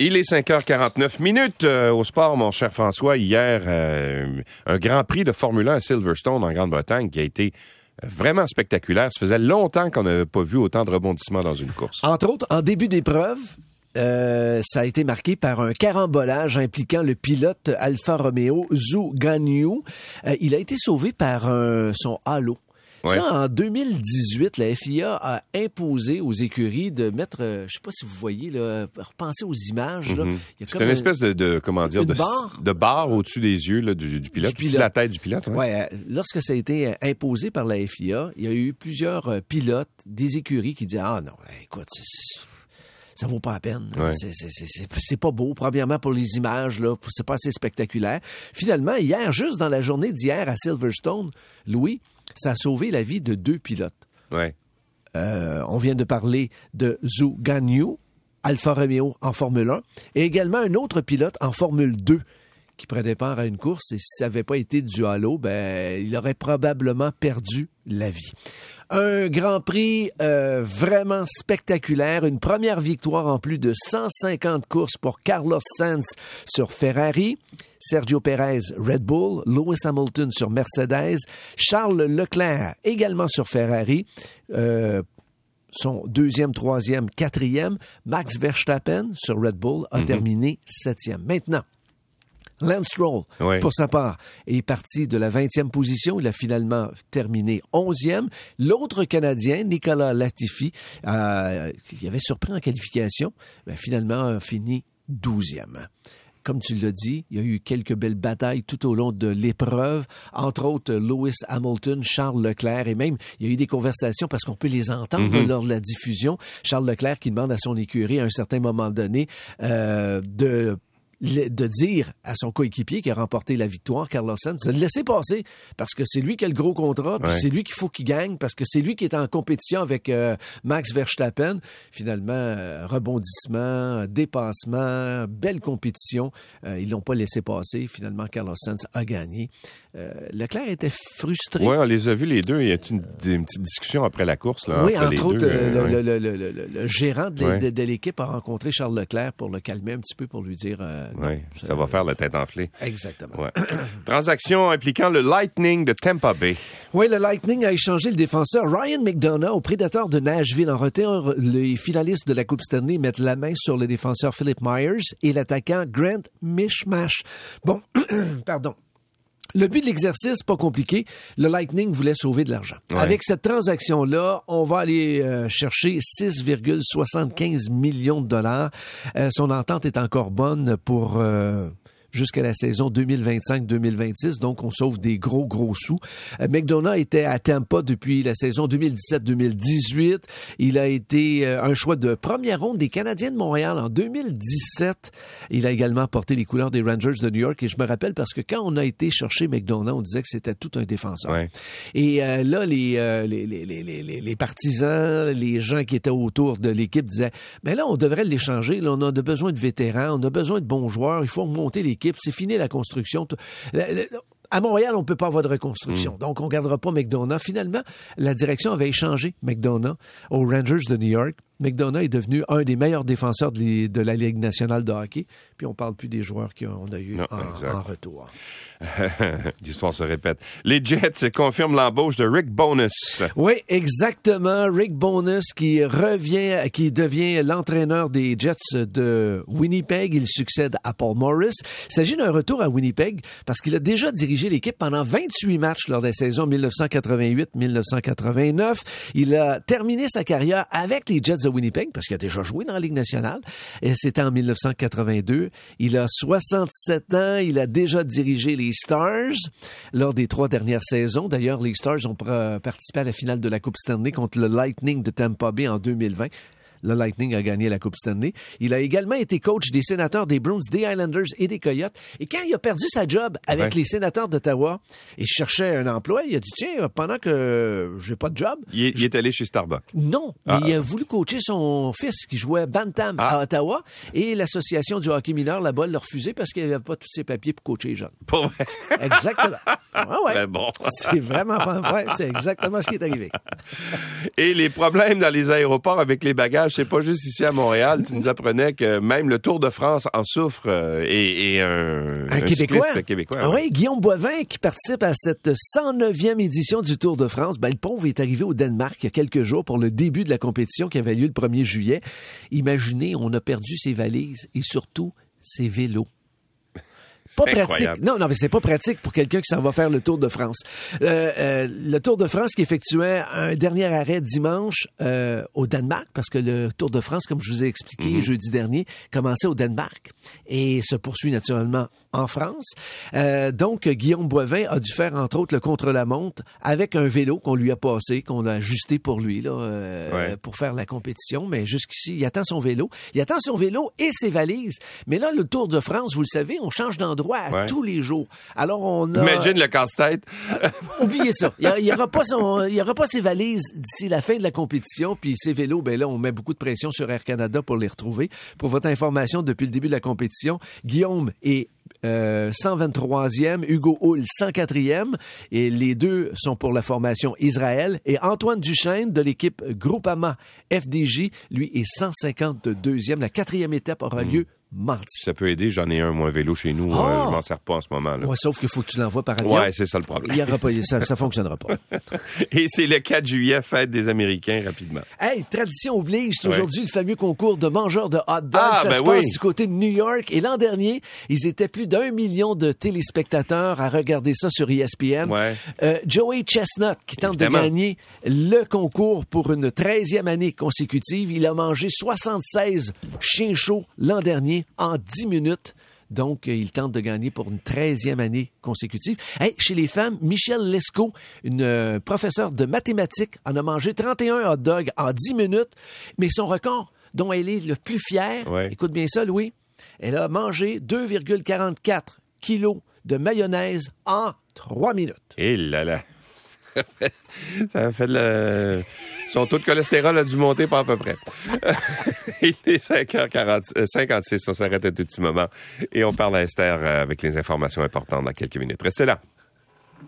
Il est 5h49 minutes euh, au sport, mon cher François. Hier, euh, un Grand Prix de Formule 1 à Silverstone en Grande-Bretagne qui a été vraiment spectaculaire. Ça faisait longtemps qu'on n'avait pas vu autant de rebondissements dans une course. Entre autres, en début d'épreuve, euh, ça a été marqué par un carambolage impliquant le pilote Alfa Romeo Zhu Ganyu. Il a été sauvé par son halo. Ouais. Ça, en 2018, la FIA a imposé aux écuries de mettre, euh, je sais pas si vous voyez, là, repensez aux images. Là. Il y a Mhm. C'est une un- espèce de, de- comment dire, de, barre. de barre au-dessus des yeux là, du, du pilote, Du de la tête du pilote. ouais. Ouais, euh, lorsque ça a été euh, imposé par la FIA, il y a eu plusieurs pilotes des écuries qui disaient Ah non, écoute, c'est- ça vaut pas la peine. Ouais. C'est pas beau. Premièrement, pour les images, là, c'est pas assez spectaculaire. Finalement, hier, juste dans la journée d'hier à Silverstone, Louis, ça a sauvé la vie de deux pilotes. Ouais. Euh, on vient de parler de Zhu Ganyu, Alfa Romeo en Formule 1, et également un autre pilote en Formule 2 qui prenait part à une course et si ça n'avait pas été du halo, ben, il aurait probablement perdu la vie. Un Grand Prix euh, vraiment spectaculaire, une première victoire en plus de 150 courses pour Carlos Sainz sur Ferrari, Sergio Perez Red Bull, Lewis Hamilton sur Mercedes, Charles Leclerc également sur Ferrari, euh, son deuxième, troisième, quatrième. Max Verstappen sur Red Bull a terminé septième. Maintenant, Lance Stroll, Ouais. pour sa part, est parti de la 20e position. Il a finalement terminé 11e. L'autre Canadien, Nicolas Latifi, euh, qui avait surpris en qualification, ben, finalement a fini 12e. Comme tu l'as dit, il y a eu quelques belles batailles tout au long de l'épreuve, entre autres Lewis Hamilton, Charles Leclerc, et même il y a eu des conversations parce qu'on peut les entendre lors de la diffusion. Charles Leclerc qui demande à son écurie à un certain moment donné euh, de de dire à son coéquipier qui a remporté la victoire, Carlos Sainz, de le laisser passer parce que c'est lui qui a le gros contrat, puis Ouais. c'est lui qu'il faut qu'il gagne parce que c'est lui qui est en compétition avec euh, Max Verstappen. Finalement, euh, rebondissement, dépassement, belle compétition. Euh, ils l'ont pas laissé passer. Finalement, Carlos Sainz a gagné. Leclerc était frustré. Ouais, on les a vus les deux. Il y a une, une petite discussion après la course. Là, Oui, entre autres, deux, le, ouais. le- le- le- le- le gérant de, Ouais. de- de l'équipe a rencontré Charles Leclerc pour le calmer un petit peu, pour lui dire... Ouais, ça va faire la tête enflée. Exactement. Ouais. Transaction impliquant le Lightning de Tampa Bay. Oui, le Lightning a échangé le défenseur Ryan McDonough au prédateur de Nashville. En retour, les finalistes de la Coupe Stanley mettent la main sur le défenseur Philip Myers et l'attaquant Grant Mishmash. Bon, pardon. Le but de l'exercice, pas compliqué. Le Lightning voulait sauver de l'argent. Ouais. Avec cette transaction-là, on va aller euh, chercher 6,75 millions de dollars. Euh, son entente est encore bonne pour... euh, jusqu'à la saison 2025-2026. Donc, on sauve des gros, gros sous. Euh, McDonough était à Tampa depuis la saison 2017-2018. Il a été euh, un choix de première ronde des Canadiens de Montréal en 2017. Il a également porté les couleurs des Rangers de New York. Et je me rappelle parce que quand on a été chercher McDonough, on disait que c'était tout un défenseur. Ouais. Et euh, là, les, euh, les, les, les, les, les- partisans, les gens qui étaient autour de l'équipe disaient, mais là, on devrait l'échanger. Là, on a besoin de vétérans, on a besoin de bons joueurs. Il faut remonter l'équipe. C'est fini la construction. À Montréal, on peut pas avoir de reconstruction. Donc, on gardera pas McDonough. Finalement, la direction avait échangé McDonough aux Rangers de New York. McDonough est devenu un des meilleurs défenseurs de, de la Ligue nationale de hockey. Puis, on parle plus des joueurs qu'on a eu Non, en, en retour. L'histoire se répète. Les Jets confirment l'embauche de Rick Bonus. Oui, exactement. Rick Bonus qui revient, qui devient l'entraîneur des Jets de Winnipeg. Il succède à Paul Morris. Il s'agit d'un retour à Winnipeg parce qu'il a déjà dirigé l'équipe pendant 28 matchs lors des saisons 1988-1989. Il a terminé sa carrière avec les Jets de Winnipeg parce qu'il a déjà joué dans la Ligue nationale. C'était en 1982. Il a 67 ans. Il a déjà dirigé les Stars lors des trois dernières saisons. D'ailleurs, les Stars ont participé à la finale de la Coupe Stanley contre le Lightning de Tampa Bay en 2020. Le Lightning a gagné la Coupe Stanley. Il a également été coach des sénateurs des Bruins, des Islanders et des Coyotes. Et quand il a perdu sa job avec Ouais. les sénateurs d'Ottawa et cherchait un emploi, il a dit, tiens, pendant que j'ai pas de job, Il est, il est allé chez Starbucks. non, Ah. il a voulu coacher son fils qui jouait Bantam à Ottawa et l'association du hockey mineur là-bas l'a refusé parce qu'il n'avait pas tous ses papiers pour coacher les jeunes. Pour vrai? Exactement. Ah ouais. Très bon. C'est vraiment ouais, c'est exactement ce qui est arrivé. Et les problèmes dans les aéroports avec les bagages c'est pas juste ici à Montréal. Tu nous apprenais que même le Tour de France en souffre euh, et, et un, Un Québécois. Ah ouais. oui, Guillaume Boivin qui participe à cette 109e édition du Tour de France. Ben, le pauvre est arrivé au Danemark il y a quelques jours pour le début de la compétition qui avait lieu le 1er juillet. Imaginez, on a perdu ses valises et surtout ses vélos. Pas pratique. incroyable. Non, non, mais c'est pas pratique pour quelqu'un qui s'en va faire le Tour de France. Euh, euh, le Tour de France qui effectuait un dernier arrêt dimanche euh, au Danemark, parce que le Tour de France, comme je vous ai expliqué Mhm. jeudi dernier, commençait au Danemark et se poursuit naturellement en France. Euh, donc, Guillaume Boivin a dû faire, entre autres, le contre-la-montre avec un vélo qu'on lui a passé, qu'on a ajusté pour lui, là, euh, Ouais. pour faire la compétition. Mais jusqu'ici, il attend son vélo. Il attend son vélo et ses valises. Mais là, le Tour de France, vous le savez, on change d'endroit à Ouais. tous les jours. Alors, on a... Imagine le casse-tête. Oubliez ça. Il n'y aura, pas son- il y aura pas ses valises d'ici la fin de la compétition. Puis ses vélos, ben là, on met beaucoup de pression sur Air Canada pour les retrouver. Pour votre information, depuis le début de la compétition, Guillaume est euh, 123e, Hugo Hull 104e. Et les deux sont pour la formation Israël. Et Antoine Duchesne de l'équipe Groupama FDJ, lui, est 152e. La quatrième étape aura lieu mardi. Ça peut aider, j'en ai un, moi, un vélo chez nous. Euh, je m'en sers pas en ce moment. là Ouais, sauf qu'il faut que tu l'envoies par avion. Ouais, c'est ça le Il problème. y aura pas, ça, ça fonctionnera pas. Et c'est le 4 juillet, fête des Américains, rapidement. Hey, tradition oblige, c'est Ouais. aujourd'hui le fameux concours de mangeurs de hot dogs. Ah, ça ben se passe du côté de New York. Et l'an dernier, ils étaient plus d'un million de téléspectateurs à regarder ça sur ESPN. Ouais. Euh, Joey Chestnut, qui tente Évidemment. de gagner le concours pour une 13e année consécutive. Il a mangé 76 chiens chauds l'an dernier en 10 minutes. Donc, euh, il tente de gagner pour une 13e année consécutive. Hey, chez les femmes, Michelle Lescaut, une euh, professeure de mathématiques, en a mangé 31 hot dogs en 10 minutes. Mais son record, dont elle est le plus fière, Ouais. écoute bien ça, Louis, elle a mangé 2,44 kilos de mayonnaise en 3 minutes. Et là là. Ça a fait le... Son taux de cholestérol a dû monter pas à peu près. Il est 5h56, on s'arrête un tout petit moment et on parle à Esther euh, avec les informations importantes dans quelques minutes. Restez là.